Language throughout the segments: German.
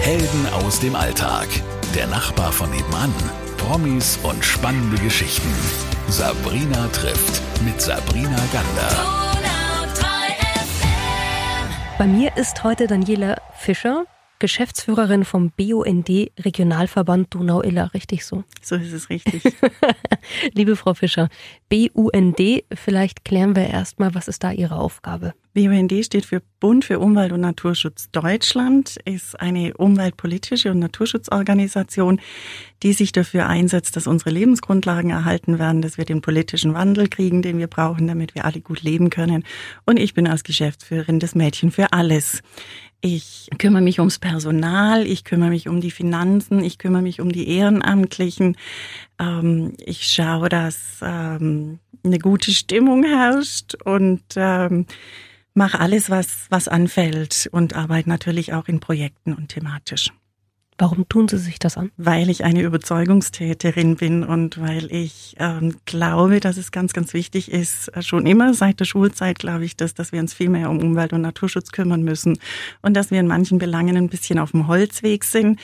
Helden aus dem Alltag. Der Nachbar von nebenan. Promis und spannende Geschichten. Sabrina trifft mit Sabrina Gander. Bei mir ist heute Daniela Fischer, Geschäftsführerin vom BUND Regionalverband Donau-Iller, richtig so? So ist es richtig. Liebe Frau Fischer, BUND, vielleicht klären wir erstmal, was ist da Ihre Aufgabe? BUND steht für Bund für Umwelt und Naturschutz Deutschland, ist eine umweltpolitische und Naturschutzorganisation, die sich dafür einsetzt, dass unsere Lebensgrundlagen erhalten werden, dass wir den politischen Wandel kriegen, den wir brauchen, damit wir alle gut leben können. Und ich bin als Geschäftsführerin das Mädchen für alles. Ich kümmere mich ums Personal, ich kümmere mich um die Finanzen, ich kümmere mich um die Ehrenamtlichen. Ähm, ich schaue, dass ähm, eine gute Stimmung herrscht und ähm, mache alles, was, was anfällt und arbeite natürlich auch in Projekten und thematisch. Warum tun Sie sich das an? Weil ich eine Überzeugungstäterin bin und weil ich ähm, glaube, dass es ganz, ganz wichtig ist, äh, schon immer seit der Schulzeit glaube ich, dass, dass wir uns viel mehr um Umwelt- und Naturschutz kümmern müssen und dass wir in manchen Belangen ein bisschen auf dem Holzweg sind.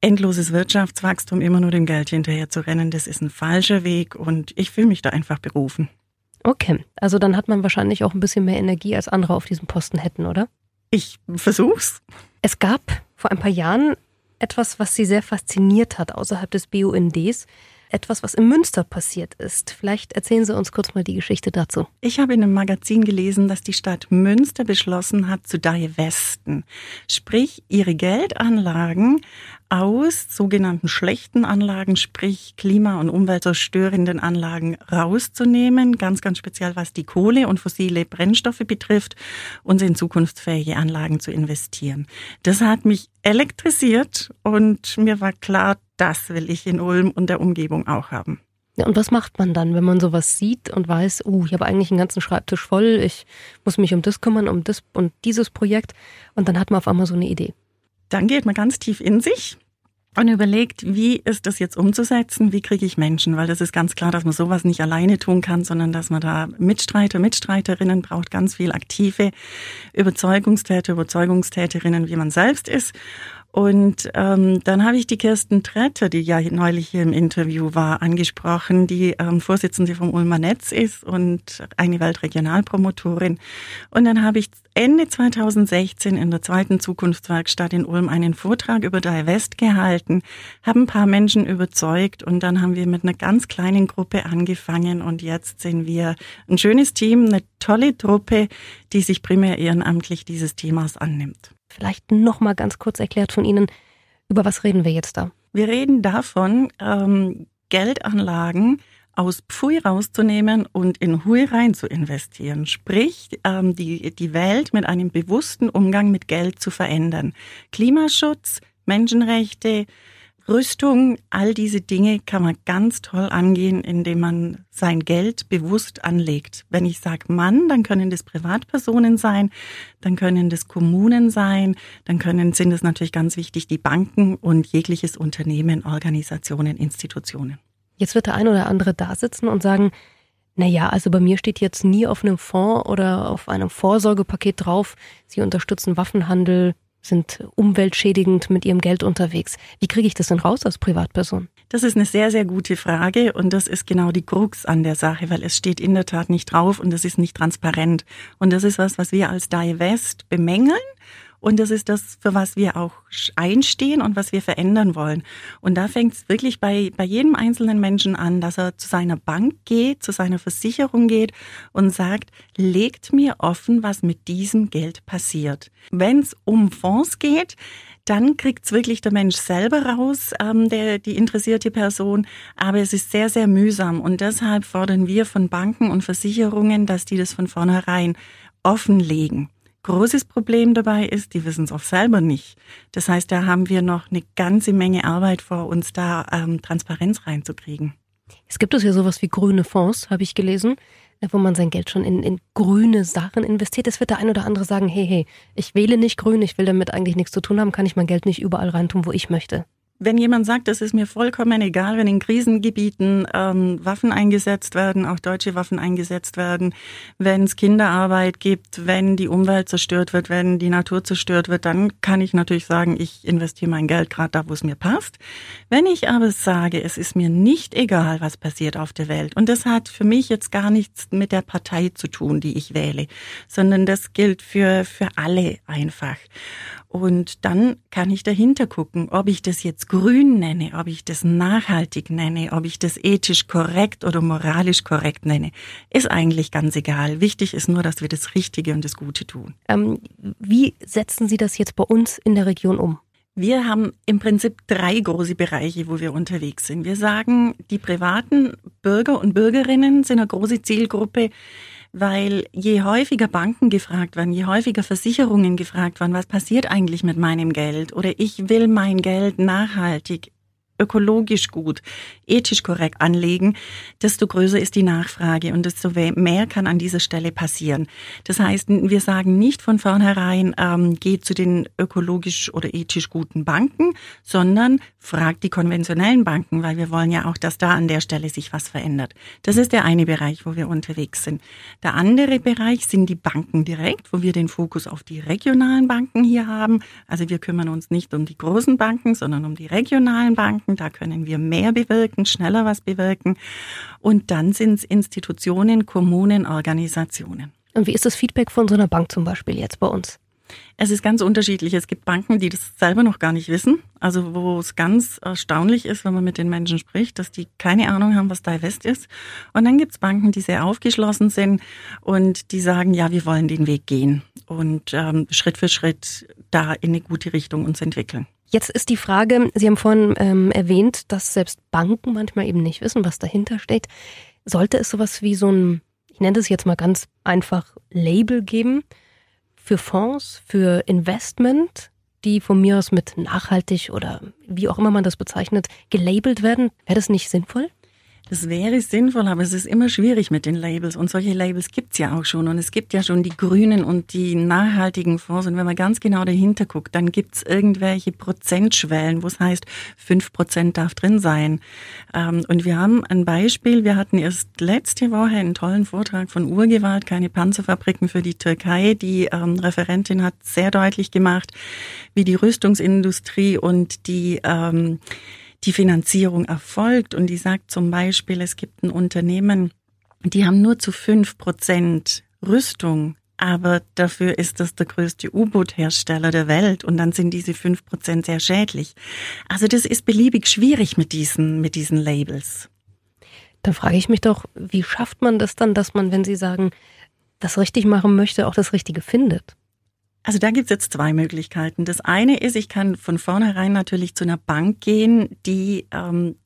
Endloses Wirtschaftswachstum, immer nur dem Geld hinterher zu rennen, das ist ein falscher Weg und ich fühle mich da einfach berufen. Okay, also dann hat man wahrscheinlich auch ein bisschen mehr Energie, als andere auf diesem Posten hätten, oder? Ich versuch's. Es gab vor ein paar Jahren etwas, was Sie sehr fasziniert hat außerhalb des BUNDs. Etwas, was in Münster passiert ist. Vielleicht erzählen Sie uns kurz mal die Geschichte dazu. Ich habe in einem Magazin gelesen, dass die Stadt Münster beschlossen hat, zu Westen, sprich ihre Geldanlagen aus sogenannten schlechten Anlagen, sprich klima- und umweltzerstörenden Anlagen rauszunehmen, ganz, ganz speziell was die Kohle und fossile Brennstoffe betrifft und in zukunftsfähige Anlagen zu investieren. Das hat mich elektrisiert und mir war klar, das will ich in Ulm und der Umgebung auch haben. Ja, und was macht man dann, wenn man sowas sieht und weiß, oh, ich habe eigentlich einen ganzen Schreibtisch voll, ich muss mich um das kümmern, um das und dieses Projekt und dann hat man auf einmal so eine Idee. Dann geht man ganz tief in sich und überlegt, wie ist das jetzt umzusetzen, wie kriege ich Menschen, weil das ist ganz klar, dass man sowas nicht alleine tun kann, sondern dass man da Mitstreiter, Mitstreiterinnen braucht, ganz viel aktive Überzeugungstäter, Überzeugungstäterinnen, wie man selbst ist. Und ähm, dann habe ich die Kirsten Tretter, die ja neulich hier im Interview war, angesprochen, die ähm, Vorsitzende vom Ulmer Netz ist und eine Weltregionalpromotorin. Und dann habe ich Ende 2016 in der zweiten Zukunftswerkstatt in Ulm einen Vortrag über Divest gehalten, habe ein paar Menschen überzeugt und dann haben wir mit einer ganz kleinen Gruppe angefangen und jetzt sind wir ein schönes Team, eine tolle Truppe, die sich primär ehrenamtlich dieses Themas annimmt. Vielleicht noch mal ganz kurz erklärt von Ihnen, über was reden wir jetzt da? Wir reden davon, ähm, Geldanlagen aus Pfui rauszunehmen und in Hui rein zu investieren. Sprich, ähm, die, die Welt mit einem bewussten Umgang mit Geld zu verändern. Klimaschutz, Menschenrechte, Rüstung, all diese Dinge kann man ganz toll angehen, indem man sein Geld bewusst anlegt. Wenn ich sage Mann, dann können das Privatpersonen sein, dann können das Kommunen sein, dann können, sind es natürlich ganz wichtig die Banken und jegliches Unternehmen, Organisationen, Institutionen. Jetzt wird der ein oder andere da sitzen und sagen, na ja, also bei mir steht jetzt nie auf einem Fonds oder auf einem Vorsorgepaket drauf, Sie unterstützen Waffenhandel, sind umweltschädigend mit ihrem Geld unterwegs. Wie kriege ich das denn raus als Privatperson? Das ist eine sehr, sehr gute Frage und das ist genau die Krux an der Sache, weil es steht in der Tat nicht drauf und es ist nicht transparent. Und das ist was, was wir als Divest bemängeln und das ist das, für was wir auch einstehen und was wir verändern wollen. Und da fängt es wirklich bei, bei jedem einzelnen Menschen an, dass er zu seiner Bank geht, zu seiner Versicherung geht und sagt, legt mir offen, was mit diesem Geld passiert. Wenn es um Fonds geht, dann kriegt's wirklich der Mensch selber raus, ähm, der, die interessierte Person. Aber es ist sehr, sehr mühsam. Und deshalb fordern wir von Banken und Versicherungen, dass die das von vornherein offenlegen. Großes Problem dabei ist, die wissen es auch selber nicht. Das heißt, da haben wir noch eine ganze Menge Arbeit vor uns, da ähm, Transparenz reinzukriegen. Es gibt es ja sowas wie grüne Fonds, habe ich gelesen, äh, wo man sein Geld schon in, in grüne Sachen investiert. Es wird der ein oder andere sagen, hey, hey, ich wähle nicht grün, ich will damit eigentlich nichts zu tun haben, kann ich mein Geld nicht überall reintun, wo ich möchte wenn jemand sagt, es ist mir vollkommen egal, wenn in Krisengebieten ähm, Waffen eingesetzt werden, auch deutsche Waffen eingesetzt werden, wenn es Kinderarbeit gibt, wenn die Umwelt zerstört wird, wenn die Natur zerstört wird, dann kann ich natürlich sagen, ich investiere mein Geld gerade da, wo es mir passt. Wenn ich aber sage, es ist mir nicht egal, was passiert auf der Welt, und das hat für mich jetzt gar nichts mit der Partei zu tun, die ich wähle, sondern das gilt für, für alle einfach. Und dann kann ich dahinter gucken, ob ich das jetzt grün nenne, ob ich das nachhaltig nenne, ob ich das ethisch korrekt oder moralisch korrekt nenne. Ist eigentlich ganz egal. Wichtig ist nur, dass wir das Richtige und das Gute tun. Ähm, wie setzen Sie das jetzt bei uns in der Region um? Wir haben im Prinzip drei große Bereiche, wo wir unterwegs sind. Wir sagen, die privaten Bürger und Bürgerinnen sind eine große Zielgruppe, weil je häufiger Banken gefragt werden, je häufiger Versicherungen gefragt werden, was passiert eigentlich mit meinem Geld oder ich will mein Geld nachhaltig ökologisch gut, ethisch korrekt anlegen, desto größer ist die Nachfrage und desto mehr kann an dieser Stelle passieren. Das heißt, wir sagen nicht von vornherein, ähm, geht zu den ökologisch oder ethisch guten Banken, sondern fragt die konventionellen Banken, weil wir wollen ja auch, dass da an der Stelle sich was verändert. Das ist der eine Bereich, wo wir unterwegs sind. Der andere Bereich sind die Banken direkt, wo wir den Fokus auf die regionalen Banken hier haben. Also wir kümmern uns nicht um die großen Banken, sondern um die regionalen Banken. Da können wir mehr bewirken, schneller was bewirken. Und dann sind es Institutionen, Kommunen, Organisationen. Und wie ist das Feedback von so einer Bank zum Beispiel jetzt bei uns? Es ist ganz unterschiedlich. Es gibt Banken, die das selber noch gar nicht wissen. Also wo es ganz erstaunlich ist, wenn man mit den Menschen spricht, dass die keine Ahnung haben, was Divest ist. Und dann gibt es Banken, die sehr aufgeschlossen sind und die sagen, ja, wir wollen den Weg gehen und ähm, Schritt für Schritt da in eine gute Richtung uns entwickeln. Jetzt ist die Frage, Sie haben vorhin ähm, erwähnt, dass selbst Banken manchmal eben nicht wissen, was dahinter steht. Sollte es sowas wie so ein, ich nenne das jetzt mal ganz einfach, Label geben für Fonds, für Investment, die von mir aus mit nachhaltig oder wie auch immer man das bezeichnet, gelabelt werden? Wäre das nicht sinnvoll? Das wäre sinnvoll, aber es ist immer schwierig mit den Labels. Und solche Labels gibt's ja auch schon. Und es gibt ja schon die grünen und die nachhaltigen Fonds. Und wenn man ganz genau dahinter guckt, dann gibt's irgendwelche Prozentschwellen, wo es heißt, fünf Prozent darf drin sein. Ähm, und wir haben ein Beispiel. Wir hatten erst letzte Woche einen tollen Vortrag von Urgewalt, keine Panzerfabriken für die Türkei. Die ähm, Referentin hat sehr deutlich gemacht, wie die Rüstungsindustrie und die ähm, die Finanzierung erfolgt. Und die sagt zum Beispiel, es gibt ein Unternehmen, die haben nur zu fünf Prozent Rüstung, aber dafür ist das der größte U-Boot-Hersteller der Welt und dann sind diese fünf Prozent sehr schädlich. Also das ist beliebig schwierig mit diesen, mit diesen Labels. Da frage ich mich doch, wie schafft man das dann, dass man, wenn Sie sagen, das richtig machen möchte, auch das Richtige findet? Also da gibt's jetzt zwei Möglichkeiten. Das eine ist, ich kann von vornherein natürlich zu einer Bank gehen, die ähm,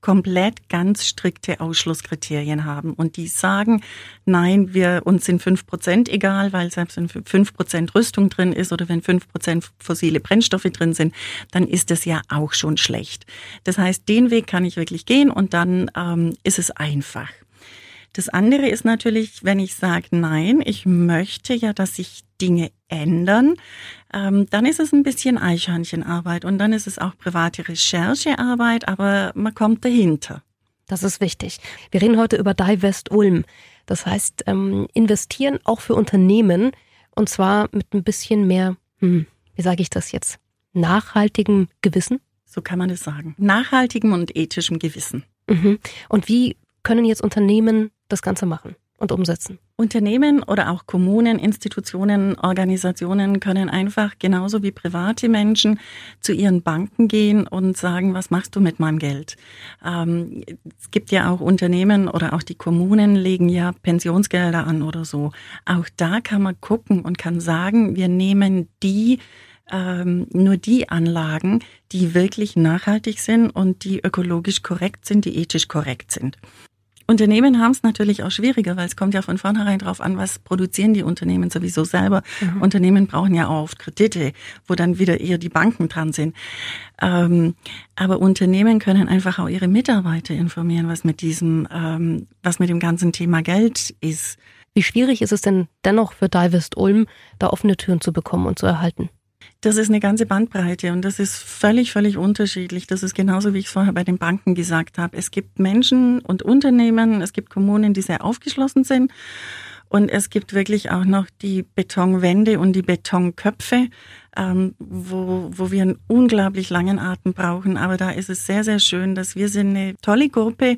komplett ganz strikte Ausschlusskriterien haben und die sagen, nein, wir uns sind fünf Prozent egal, weil selbst wenn fünf Prozent Rüstung drin ist oder wenn fünf Prozent fossile Brennstoffe drin sind, dann ist das ja auch schon schlecht. Das heißt, den Weg kann ich wirklich gehen und dann ähm, ist es einfach. Das andere ist natürlich, wenn ich sage, nein, ich möchte ja, dass sich Dinge ändern, ähm, dann ist es ein bisschen Eichhörnchenarbeit und dann ist es auch private Recherchearbeit, aber man kommt dahinter. Das ist wichtig. Wir reden heute über Divest Ulm. Das heißt, ähm, investieren auch für Unternehmen und zwar mit ein bisschen mehr, hm, wie sage ich das jetzt, nachhaltigem Gewissen? So kann man es sagen. Nachhaltigem und ethischem Gewissen. Mhm. Und wie können jetzt Unternehmen das Ganze machen und umsetzen? Unternehmen oder auch Kommunen, Institutionen, Organisationen können einfach genauso wie private Menschen zu ihren Banken gehen und sagen, was machst du mit meinem Geld? Ähm, es gibt ja auch Unternehmen oder auch die Kommunen legen ja Pensionsgelder an oder so. Auch da kann man gucken und kann sagen, wir nehmen die ähm, nur die Anlagen, die wirklich nachhaltig sind und die ökologisch korrekt sind, die ethisch korrekt sind. Unternehmen haben es natürlich auch schwieriger, weil es kommt ja von vornherein drauf an, was produzieren die Unternehmen sowieso selber. Mhm. Unternehmen brauchen ja auch oft Kredite, wo dann wieder eher die Banken dran sind. Ähm, aber Unternehmen können einfach auch ihre Mitarbeiter informieren, was mit diesem, ähm, was mit dem ganzen Thema Geld ist. Wie schwierig ist es denn dennoch für Divest Ulm, da offene Türen zu bekommen und zu erhalten? Das ist eine ganze Bandbreite und das ist völlig, völlig unterschiedlich. Das ist genauso, wie ich es vorher bei den Banken gesagt habe. Es gibt Menschen und Unternehmen, es gibt Kommunen, die sehr aufgeschlossen sind. Und es gibt wirklich auch noch die Betonwände und die Betonköpfe, ähm, wo, wo wir einen unglaublich langen Atem brauchen. Aber da ist es sehr, sehr schön, dass wir sind eine tolle Gruppe,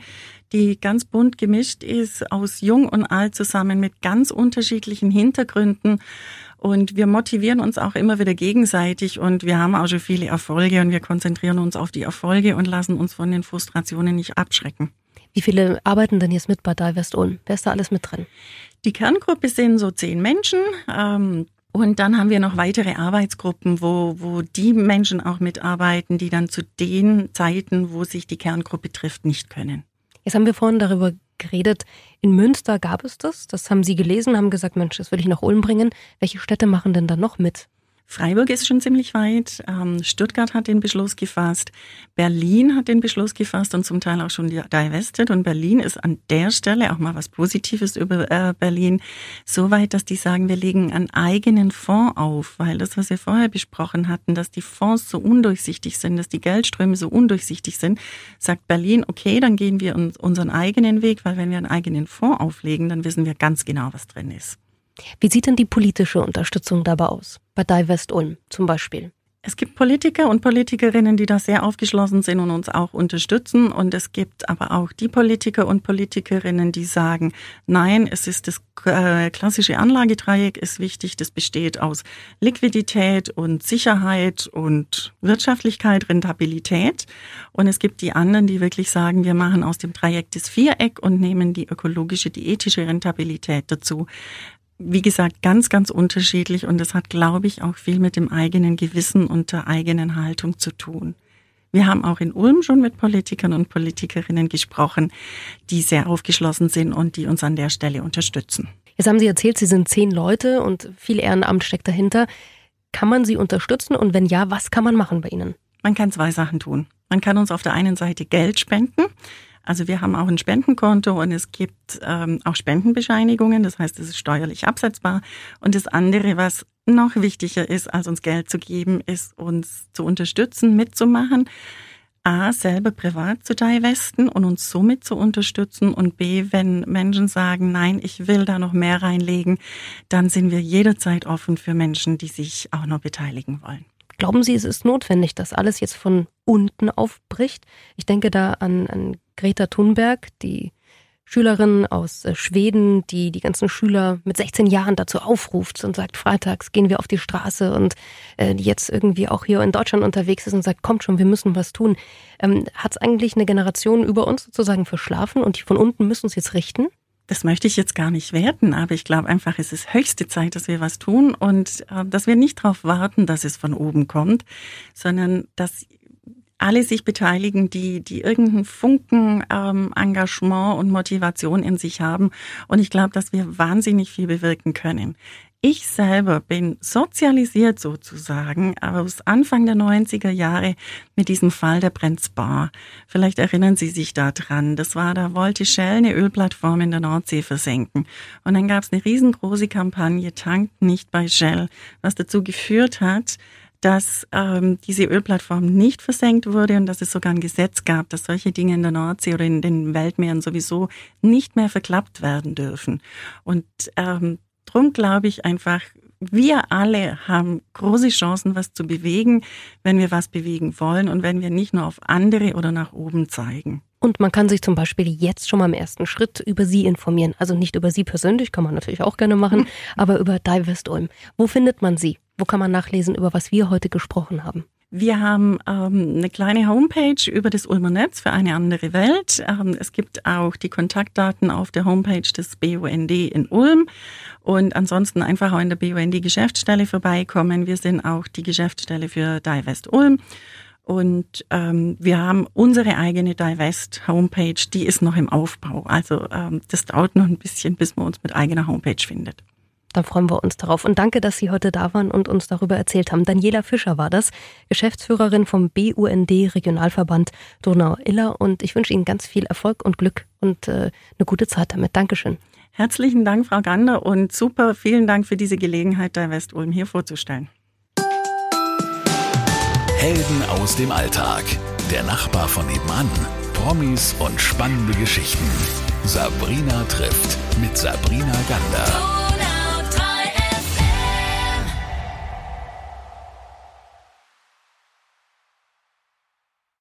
die ganz bunt gemischt ist, aus Jung und Alt zusammen mit ganz unterschiedlichen Hintergründen. Und wir motivieren uns auch immer wieder gegenseitig und wir haben auch schon viele Erfolge und wir konzentrieren uns auf die Erfolge und lassen uns von den Frustrationen nicht abschrecken. Wie viele arbeiten denn jetzt mit bei Divest Ulm? Wer ist da alles mit drin? Die Kerngruppe sind so zehn Menschen. Ähm, und dann haben wir noch weitere Arbeitsgruppen, wo, wo die Menschen auch mitarbeiten, die dann zu den Zeiten, wo sich die Kerngruppe trifft, nicht können. Jetzt haben wir vorhin darüber geredet. In Münster gab es das. Das haben Sie gelesen, haben gesagt, Mensch, das will ich nach Ulm bringen. Welche Städte machen denn da noch mit? Freiburg ist schon ziemlich weit. Ähm, Stuttgart hat den Beschluss gefasst. Berlin hat den Beschluss gefasst und zum Teil auch schon divested. Und Berlin ist an der Stelle auch mal was Positives über äh, Berlin so weit, dass die sagen, wir legen einen eigenen Fonds auf, weil das, was wir vorher besprochen hatten, dass die Fonds so undurchsichtig sind, dass die Geldströme so undurchsichtig sind, sagt Berlin, okay, dann gehen wir unseren eigenen Weg, weil wenn wir einen eigenen Fonds auflegen, dann wissen wir ganz genau, was drin ist. Wie sieht denn die politische Unterstützung dabei aus? Bei Divest Ulm zum Beispiel? Es gibt Politiker und Politikerinnen, die da sehr aufgeschlossen sind und uns auch unterstützen. Und es gibt aber auch die Politiker und Politikerinnen, die sagen, nein, es ist das äh, klassische Anlagedreieck ist wichtig. Das besteht aus Liquidität und Sicherheit und Wirtschaftlichkeit, Rentabilität. Und es gibt die anderen, die wirklich sagen, wir machen aus dem Dreieck das Viereck und nehmen die ökologische, die ethische Rentabilität dazu wie gesagt, ganz, ganz unterschiedlich und es hat, glaube ich, auch viel mit dem eigenen Gewissen und der eigenen Haltung zu tun. Wir haben auch in Ulm schon mit Politikern und Politikerinnen gesprochen, die sehr aufgeschlossen sind und die uns an der Stelle unterstützen. Jetzt haben Sie erzählt, Sie sind zehn Leute und viel Ehrenamt steckt dahinter. Kann man Sie unterstützen und wenn ja, was kann man machen bei Ihnen? Man kann zwei Sachen tun. Man kann uns auf der einen Seite Geld spenden. Also wir haben auch ein Spendenkonto und es gibt ähm, auch Spendenbescheinigungen, das heißt, es ist steuerlich absetzbar. Und das andere, was noch wichtiger ist, als uns Geld zu geben, ist uns zu unterstützen, mitzumachen. A, selber privat zu divesten und uns somit zu unterstützen und B, wenn Menschen sagen, nein, ich will da noch mehr reinlegen, dann sind wir jederzeit offen für Menschen, die sich auch noch beteiligen wollen. Glauben Sie, es ist notwendig, dass alles jetzt von unten aufbricht? Ich denke da an, an Greta Thunberg, die Schülerin aus äh, Schweden, die die ganzen Schüler mit 16 Jahren dazu aufruft und sagt, freitags gehen wir auf die Straße und äh, jetzt irgendwie auch hier in Deutschland unterwegs ist und sagt, kommt schon, wir müssen was tun. Ähm, Hat es eigentlich eine Generation über uns sozusagen verschlafen und die von unten müssen uns jetzt richten? Das möchte ich jetzt gar nicht werten, aber ich glaube einfach, es ist höchste Zeit, dass wir was tun und äh, dass wir nicht darauf warten, dass es von oben kommt, sondern dass alle sich beteiligen, die, die irgendeinen Funken ähm, Engagement und Motivation in sich haben. Und ich glaube, dass wir wahnsinnig viel bewirken können. Ich selber bin sozialisiert sozusagen aus Anfang der 90er Jahre mit diesem Fall der Brenzbar. Vielleicht erinnern Sie sich da dran. Das war, da wollte Shell eine Ölplattform in der Nordsee versenken. Und dann gab es eine riesengroße Kampagne, tankt nicht bei Shell, was dazu geführt hat, dass ähm, diese Ölplattform nicht versenkt wurde und dass es sogar ein Gesetz gab, dass solche Dinge in der Nordsee oder in den Weltmeeren sowieso nicht mehr verklappt werden dürfen. Und ähm, Drum glaube ich einfach, wir alle haben große Chancen, was zu bewegen, wenn wir was bewegen wollen und wenn wir nicht nur auf andere oder nach oben zeigen. Und man kann sich zum Beispiel jetzt schon mal im ersten Schritt über Sie informieren. Also nicht über Sie persönlich, kann man natürlich auch gerne machen, aber über Divest Ulm. Wo findet man Sie? Wo kann man nachlesen, über was wir heute gesprochen haben? Wir haben ähm, eine kleine Homepage über das Ulmer Netz für eine andere Welt. Ähm, es gibt auch die Kontaktdaten auf der Homepage des BUND in Ulm. Und ansonsten einfach auch in der BUND Geschäftsstelle vorbeikommen. Wir sind auch die Geschäftsstelle für Divest Ulm. Und ähm, wir haben unsere eigene Divest Homepage, die ist noch im Aufbau. Also ähm, das dauert noch ein bisschen, bis man uns mit eigener Homepage findet. Dann freuen wir uns darauf. Und danke, dass Sie heute da waren und uns darüber erzählt haben. Daniela Fischer war das, Geschäftsführerin vom BUND Regionalverband Donau-Iller. Und ich wünsche Ihnen ganz viel Erfolg und Glück und äh, eine gute Zeit damit. Dankeschön. Herzlichen Dank, Frau Gander, und super, vielen Dank für diese Gelegenheit, der West-Ulm hier vorzustellen. Helden aus dem Alltag. Der Nachbar von nebenan. Promis und spannende Geschichten. Sabrina trifft mit Sabrina Gander.